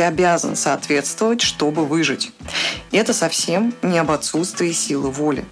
Ты обязан соответствовать, чтобы выжить. И это совсем не об отсутствии силы воли.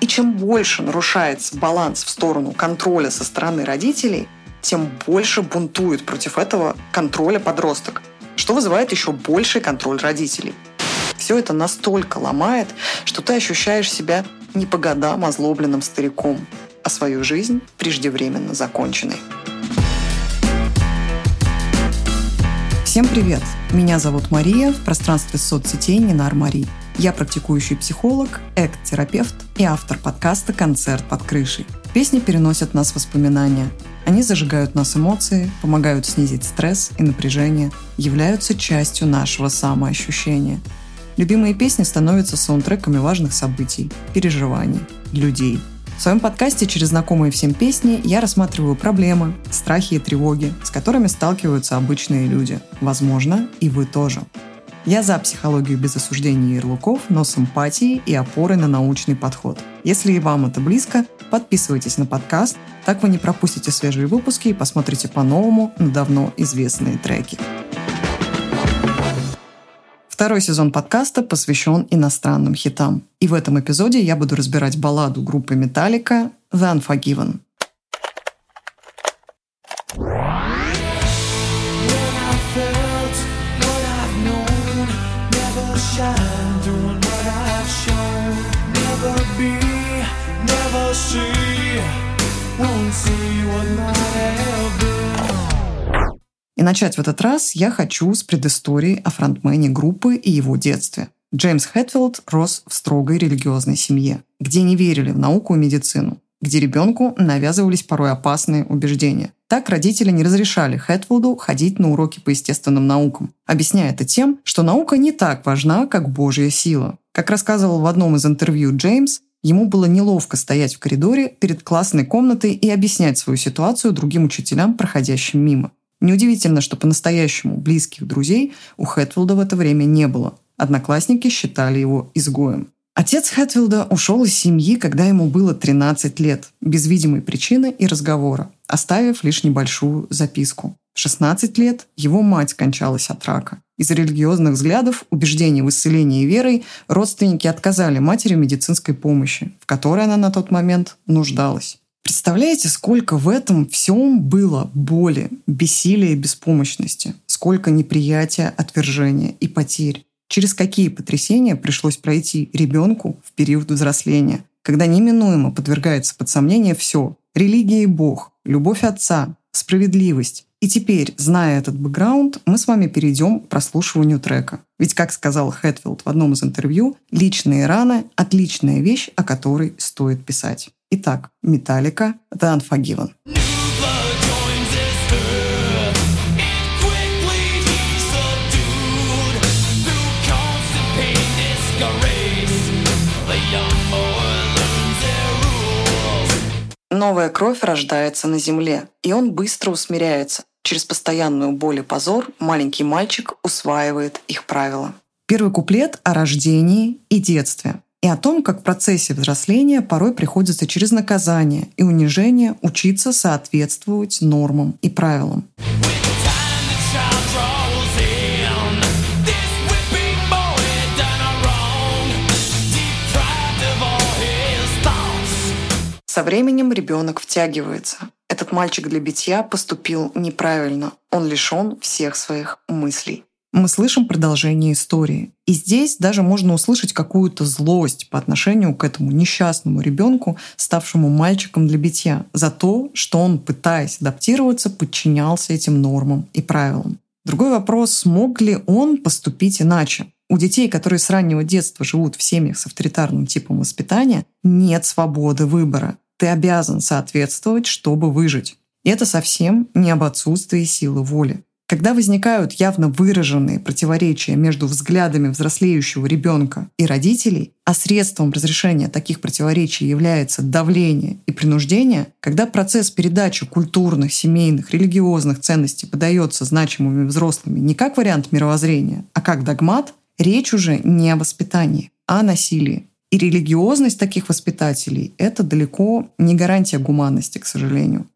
И чем больше нарушается баланс в сторону контроля со стороны родителей, тем больше бунтует против этого контроля подросток, что вызывает еще больший контроль родителей. Все это настолько ломает, что ты ощущаешь себя не по годам озлобленным стариком, а свою жизнь преждевременно законченной. Всем привет! Меня зовут Мария, в пространстве соцсетей Нинар Мари. Я практикующий психолог, экт-терапевт и автор подкаста «Концерт под крышей». Песни переносят нас в воспоминания. Они зажигают нас эмоции, помогают снизить стресс и напряжение, являются частью нашего самоощущения. Любимые песни становятся саундтреками важных событий, переживаний, людей – в своем подкасте через знакомые всем песни я рассматриваю проблемы, страхи и тревоги, с которыми сталкиваются обычные люди. Возможно, и вы тоже. Я за психологию без осуждения ярлыков, но с эмпатией и опорой на научный подход. Если и вам это близко, подписывайтесь на подкаст, так вы не пропустите свежие выпуски и посмотрите по-новому на давно известные треки. Второй сезон подкаста посвящен иностранным хитам. И в этом эпизоде я буду разбирать балладу группы Metallica «The Unforgiven». See what might have been. И начать в этот раз я хочу с предыстории о фронтмене группы и его детстве. Джеймс Хэтфилд рос в строгой религиозной семье, где не верили в науку и медицину, где ребенку навязывались порой опасные убеждения. Так родители не разрешали Хэтфилду ходить на уроки по естественным наукам, объясняя это тем, что наука не так важна, как Божья сила. Как рассказывал в одном из интервью Джеймс, Ему было неловко стоять в коридоре перед классной комнатой и объяснять свою ситуацию другим учителям, проходящим мимо. Неудивительно, что по-настоящему близких друзей у Хэтфилда в это время не было. Одноклассники считали его изгоем. Отец Хэтфилда ушел из семьи, когда ему было 13 лет, без видимой причины и разговора, оставив лишь небольшую записку. В 16 лет его мать скончалась от рака. Из религиозных взглядов, убеждений в исцелении верой родственники отказали матери медицинской помощи, в которой она на тот момент нуждалась. Представляете, сколько в этом всем было боли, бессилия и беспомощности, сколько неприятия, отвержения и потерь. Через какие потрясения пришлось пройти ребенку в период взросления, когда неминуемо подвергается под сомнение все – религия и Бог, любовь отца, справедливость. И теперь, зная этот бэкграунд, мы с вами перейдем к прослушиванию трека. Ведь, как сказал Хэтфилд в одном из интервью, личные раны – отличная вещь, о которой стоит писать. Итак, Металлика «The Unforgiven». Новая кровь рождается на земле, и он быстро усмиряется. Через постоянную боль и позор маленький мальчик усваивает их правила. Первый куплет о рождении и детстве и о том, как в процессе взросления порой приходится через наказание и унижение учиться соответствовать нормам и правилам. Со временем ребенок втягивается. Этот мальчик для битья поступил неправильно. Он лишен всех своих мыслей мы слышим продолжение истории. И здесь даже можно услышать какую-то злость по отношению к этому несчастному ребенку, ставшему мальчиком для битья, за то, что он, пытаясь адаптироваться, подчинялся этим нормам и правилам. Другой вопрос, смог ли он поступить иначе? У детей, которые с раннего детства живут в семьях с авторитарным типом воспитания, нет свободы выбора. Ты обязан соответствовать, чтобы выжить. И это совсем не об отсутствии силы воли. Когда возникают явно выраженные противоречия между взглядами взрослеющего ребенка и родителей, а средством разрешения таких противоречий является давление и принуждение, когда процесс передачи культурных, семейных, религиозных ценностей подается значимыми взрослыми не как вариант мировоззрения, а как догмат, речь уже не о воспитании, а о насилии. И религиозность таких воспитателей — это далеко не гарантия гуманности, к сожалению.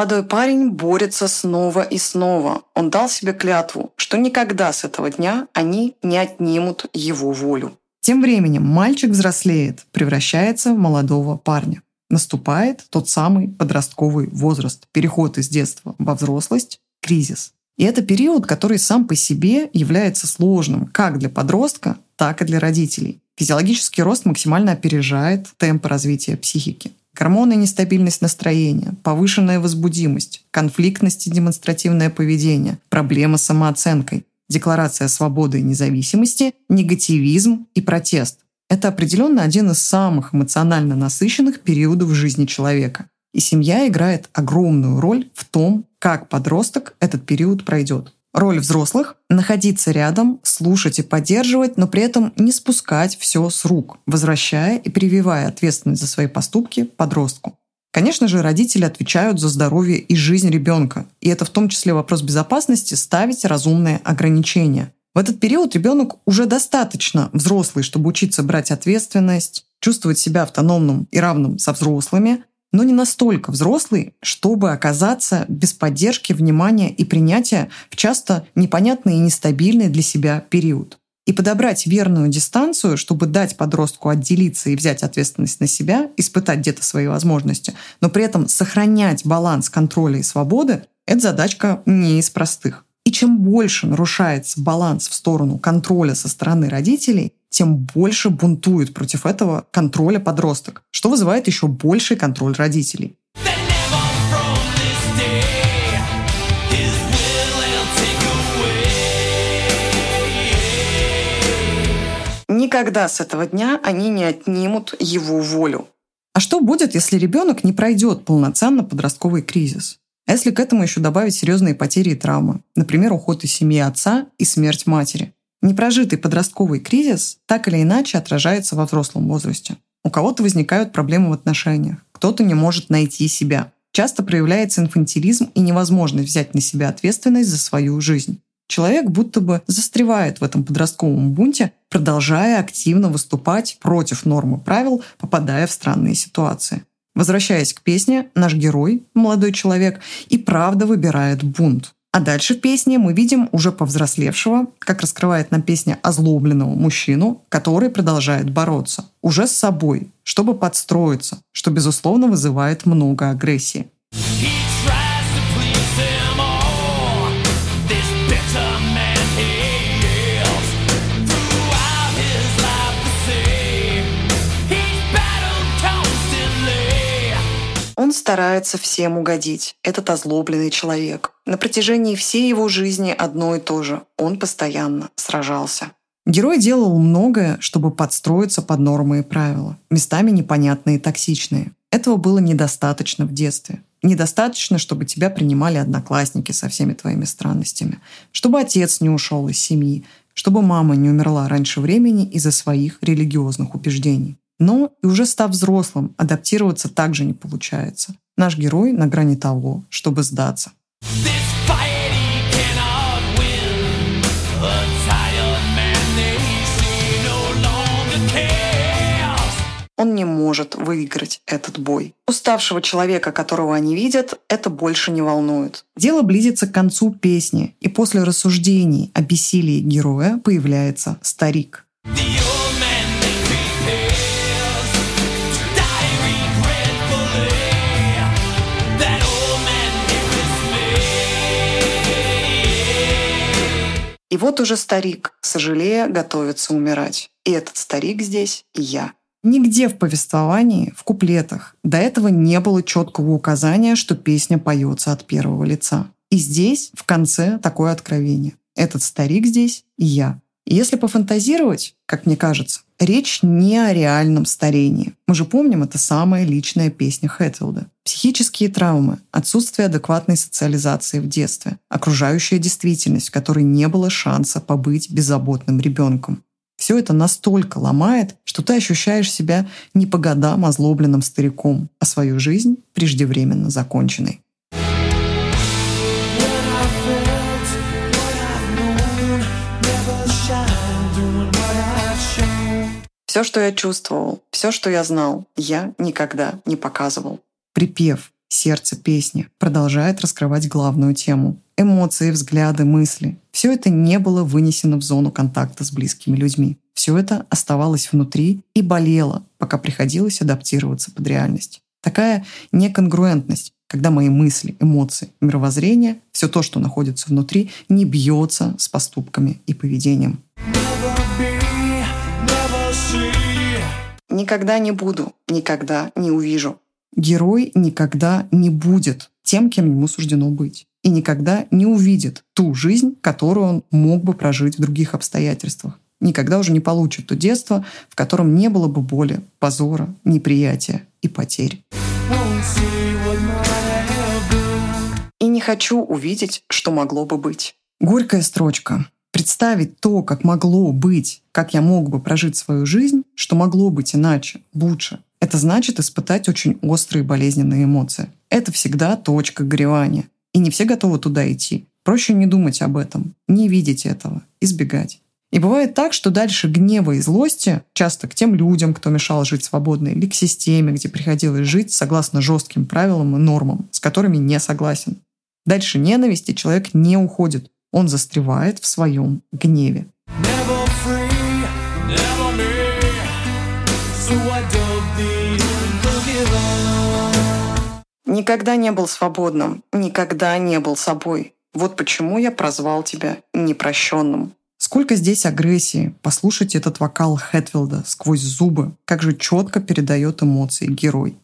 Молодой парень борется снова и снова. Он дал себе клятву, что никогда с этого дня они не отнимут его волю. Тем временем мальчик взрослеет, превращается в молодого парня. Наступает тот самый подростковый возраст, переход из детства во взрослость, кризис. И это период, который сам по себе является сложным как для подростка, так и для родителей. Физиологический рост максимально опережает темпы развития психики. Гормоны, нестабильность настроения, повышенная возбудимость, конфликтность и демонстративное поведение, проблемы с самооценкой, декларация свободы и независимости, негативизм и протест. Это определенно один из самых эмоционально насыщенных периодов жизни человека. И семья играет огромную роль в том, как подросток этот период пройдет. Роль взрослых – находиться рядом, слушать и поддерживать, но при этом не спускать все с рук, возвращая и прививая ответственность за свои поступки подростку. Конечно же, родители отвечают за здоровье и жизнь ребенка, и это в том числе вопрос безопасности ставить разумные ограничения. В этот период ребенок уже достаточно взрослый, чтобы учиться брать ответственность, чувствовать себя автономным и равным со взрослыми, но не настолько взрослый, чтобы оказаться без поддержки, внимания и принятия в часто непонятный и нестабильный для себя период. И подобрать верную дистанцию, чтобы дать подростку отделиться и взять ответственность на себя, испытать где-то свои возможности, но при этом сохранять баланс контроля и свободы, это задачка не из простых. И чем больше нарушается баланс в сторону контроля со стороны родителей, тем больше бунтует против этого контроля подросток, что вызывает еще больший контроль родителей. Никогда с этого дня они не отнимут его волю. А что будет, если ребенок не пройдет полноценно подростковый кризис? А если к этому еще добавить серьезные потери и травмы, например, уход из семьи отца и смерть матери – Непрожитый подростковый кризис так или иначе отражается во взрослом возрасте. У кого-то возникают проблемы в отношениях, кто-то не может найти себя. Часто проявляется инфантилизм и невозможность взять на себя ответственность за свою жизнь. Человек будто бы застревает в этом подростковом бунте, продолжая активно выступать против нормы правил, попадая в странные ситуации. Возвращаясь к песне, наш герой, молодой человек, и правда выбирает бунт. А дальше в песне мы видим уже повзрослевшего, как раскрывает нам песня озлобленного мужчину, который продолжает бороться уже с собой, чтобы подстроиться, что, безусловно, вызывает много агрессии. Он старается всем угодить, этот озлобленный человек. На протяжении всей его жизни одно и то же. Он постоянно сражался. Герой делал многое, чтобы подстроиться под нормы и правила, местами непонятные и токсичные. Этого было недостаточно в детстве. Недостаточно, чтобы тебя принимали одноклассники со всеми твоими странностями, чтобы отец не ушел из семьи, чтобы мама не умерла раньше времени из-за своих религиозных убеждений. Но и уже став взрослым, адаптироваться также не получается. Наш герой на грани того, чтобы сдаться. Он не может выиграть этот бой. Уставшего человека, которого они видят, это больше не волнует. Дело близится к концу песни, и после рассуждений о бессилии героя появляется старик. The вот уже старик, сожалея, готовится умирать. И этот старик здесь я. Нигде в повествовании, в куплетах до этого не было четкого указания, что песня поется от первого лица. И здесь, в конце, такое откровение. Этот старик здесь и я. И если пофантазировать, как мне кажется, речь не о реальном старении. Мы же помним, это самая личная песня Хэтфилда. Психические травмы, отсутствие адекватной социализации в детстве, окружающая действительность, в которой не было шанса побыть беззаботным ребенком. Все это настолько ломает, что ты ощущаешь себя не по годам озлобленным стариком, а свою жизнь преждевременно законченной. Все, что я чувствовал, все, что я знал, я никогда не показывал. Припев сердце песни, продолжает раскрывать главную тему. Эмоции, взгляды, мысли. Все это не было вынесено в зону контакта с близкими людьми. Все это оставалось внутри и болело, пока приходилось адаптироваться под реальность. Такая неконгруентность, когда мои мысли, эмоции, мировоззрение, все то, что находится внутри, не бьется с поступками и поведением. Никогда не буду, никогда не увижу. Герой никогда не будет тем, кем ему суждено быть. И никогда не увидит ту жизнь, которую он мог бы прожить в других обстоятельствах. Никогда уже не получит то детство, в котором не было бы боли, позора, неприятия и потерь. И не хочу увидеть, что могло бы быть. Горькая строчка. Представить то, как могло быть, как я мог бы прожить свою жизнь, что могло быть иначе, лучше. Это значит испытать очень острые болезненные эмоции. Это всегда точка горевания. И не все готовы туда идти. Проще не думать об этом, не видеть этого, избегать. И бывает так, что дальше гнева и злости, часто к тем людям, кто мешал жить свободно, или к системе, где приходилось жить согласно жестким правилам и нормам, с которыми не согласен. Дальше ненависти человек не уходит, он застревает в своем гневе. Никогда не был свободным, никогда не был собой. Вот почему я прозвал тебя непрощенным. Сколько здесь агрессии. Послушайте этот вокал Хэтфилда сквозь зубы. Как же четко передает эмоции герой.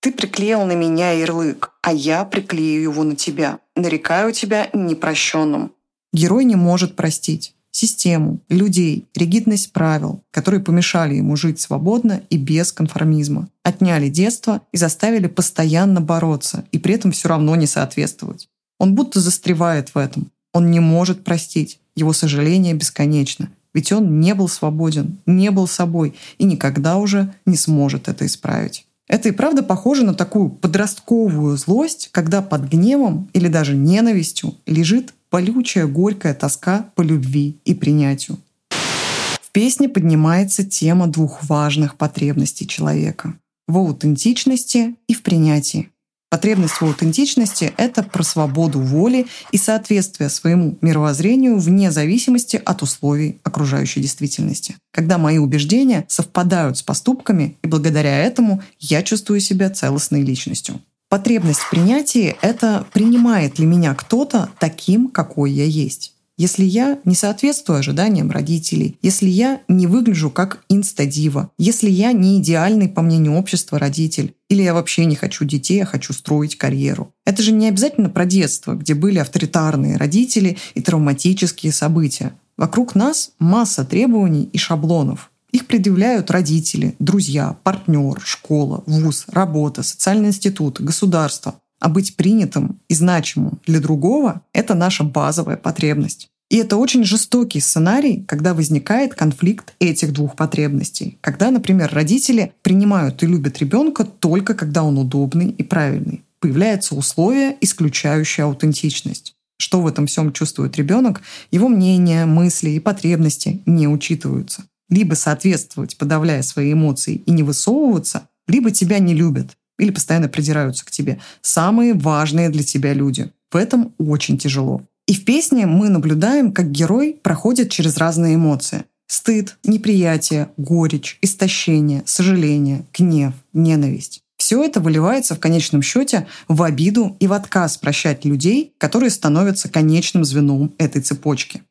Ты приклеил на меня ярлык, а я приклею его на тебя. Нарекаю тебя непрощенным. Герой не может простить систему, людей, ригидность правил, которые помешали ему жить свободно и без конформизма, отняли детство и заставили постоянно бороться и при этом все равно не соответствовать. Он будто застревает в этом. Он не может простить. Его сожаление бесконечно. Ведь он не был свободен, не был собой и никогда уже не сможет это исправить. Это и правда похоже на такую подростковую злость, когда под гневом или даже ненавистью лежит полючая горькая тоска по любви и принятию. В песне поднимается тема двух важных потребностей человека – в аутентичности и в принятии. Потребность в аутентичности – это про свободу воли и соответствие своему мировоззрению вне зависимости от условий окружающей действительности. Когда мои убеждения совпадают с поступками, и благодаря этому я чувствую себя целостной личностью. Потребность в принятии — это принимает ли меня кто-то таким, какой я есть. Если я не соответствую ожиданиям родителей, если я не выгляжу как инстадива, если я не идеальный, по мнению общества, родитель, или я вообще не хочу детей, а хочу строить карьеру. Это же не обязательно про детство, где были авторитарные родители и травматические события. Вокруг нас масса требований и шаблонов. Их предъявляют родители, друзья, партнер, школа, вуз, работа, социальный институт, государство. А быть принятым и значимым для другого – это наша базовая потребность. И это очень жестокий сценарий, когда возникает конфликт этих двух потребностей. Когда, например, родители принимают и любят ребенка только когда он удобный и правильный. Появляется условие, исключающее аутентичность. Что в этом всем чувствует ребенок, его мнение, мысли и потребности не учитываются либо соответствовать, подавляя свои эмоции и не высовываться, либо тебя не любят или постоянно придираются к тебе. Самые важные для тебя люди. В этом очень тяжело. И в песне мы наблюдаем, как герой проходит через разные эмоции. Стыд, неприятие, горечь, истощение, сожаление, гнев, ненависть. Все это выливается в конечном счете в обиду и в отказ прощать людей, которые становятся конечным звеном этой цепочки.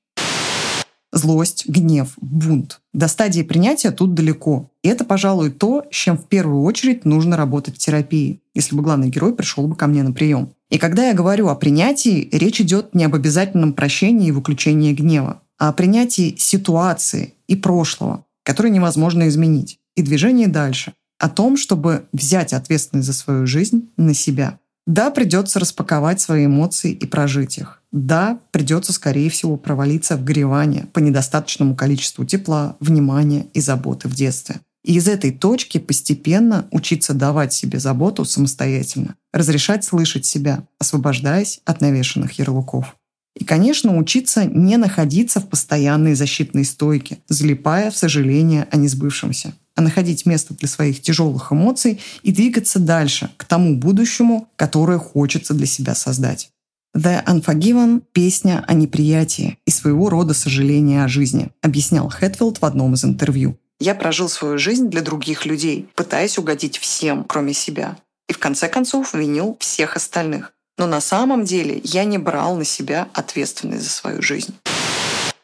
Злость, гнев, бунт. До стадии принятия тут далеко. И это, пожалуй, то, с чем в первую очередь нужно работать в терапии, если бы главный герой пришел бы ко мне на прием. И когда я говорю о принятии, речь идет не об обязательном прощении и выключении гнева, а о принятии ситуации и прошлого, которые невозможно изменить, и движении дальше. О том, чтобы взять ответственность за свою жизнь на себя. Да, придется распаковать свои эмоции и прожить их. Да, придется, скорее всего, провалиться в горевание по недостаточному количеству тепла, внимания и заботы в детстве. И из этой точки постепенно учиться давать себе заботу самостоятельно, разрешать слышать себя, освобождаясь от навешенных ярлыков. И, конечно, учиться не находиться в постоянной защитной стойке, залипая в сожаление о несбывшемся, а находить место для своих тяжелых эмоций и двигаться дальше, к тому будущему, которое хочется для себя создать. The Unforgiven — песня о неприятии и своего рода сожаление о жизни, объяснял Хэтфилд в одном из интервью. Я прожил свою жизнь для других людей, пытаясь угодить всем, кроме себя. И в конце концов винил всех остальных. Но на самом деле я не брал на себя ответственность за свою жизнь.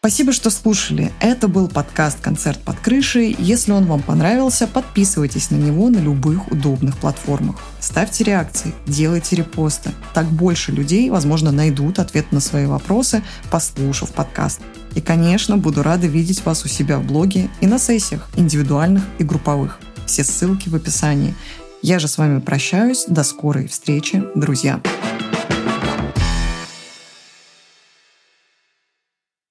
Спасибо, что слушали. Это был подкаст «Концерт под крышей». Если он вам понравился, подписывайтесь на него на любых удобных платформах. Ставьте реакции, делайте репосты. Так больше людей, возможно, найдут ответ на свои вопросы, послушав подкаст. И, конечно, буду рада видеть вас у себя в блоге и на сессиях, индивидуальных и групповых. Все ссылки в описании. Я же с вами прощаюсь. До скорой встречи, друзья.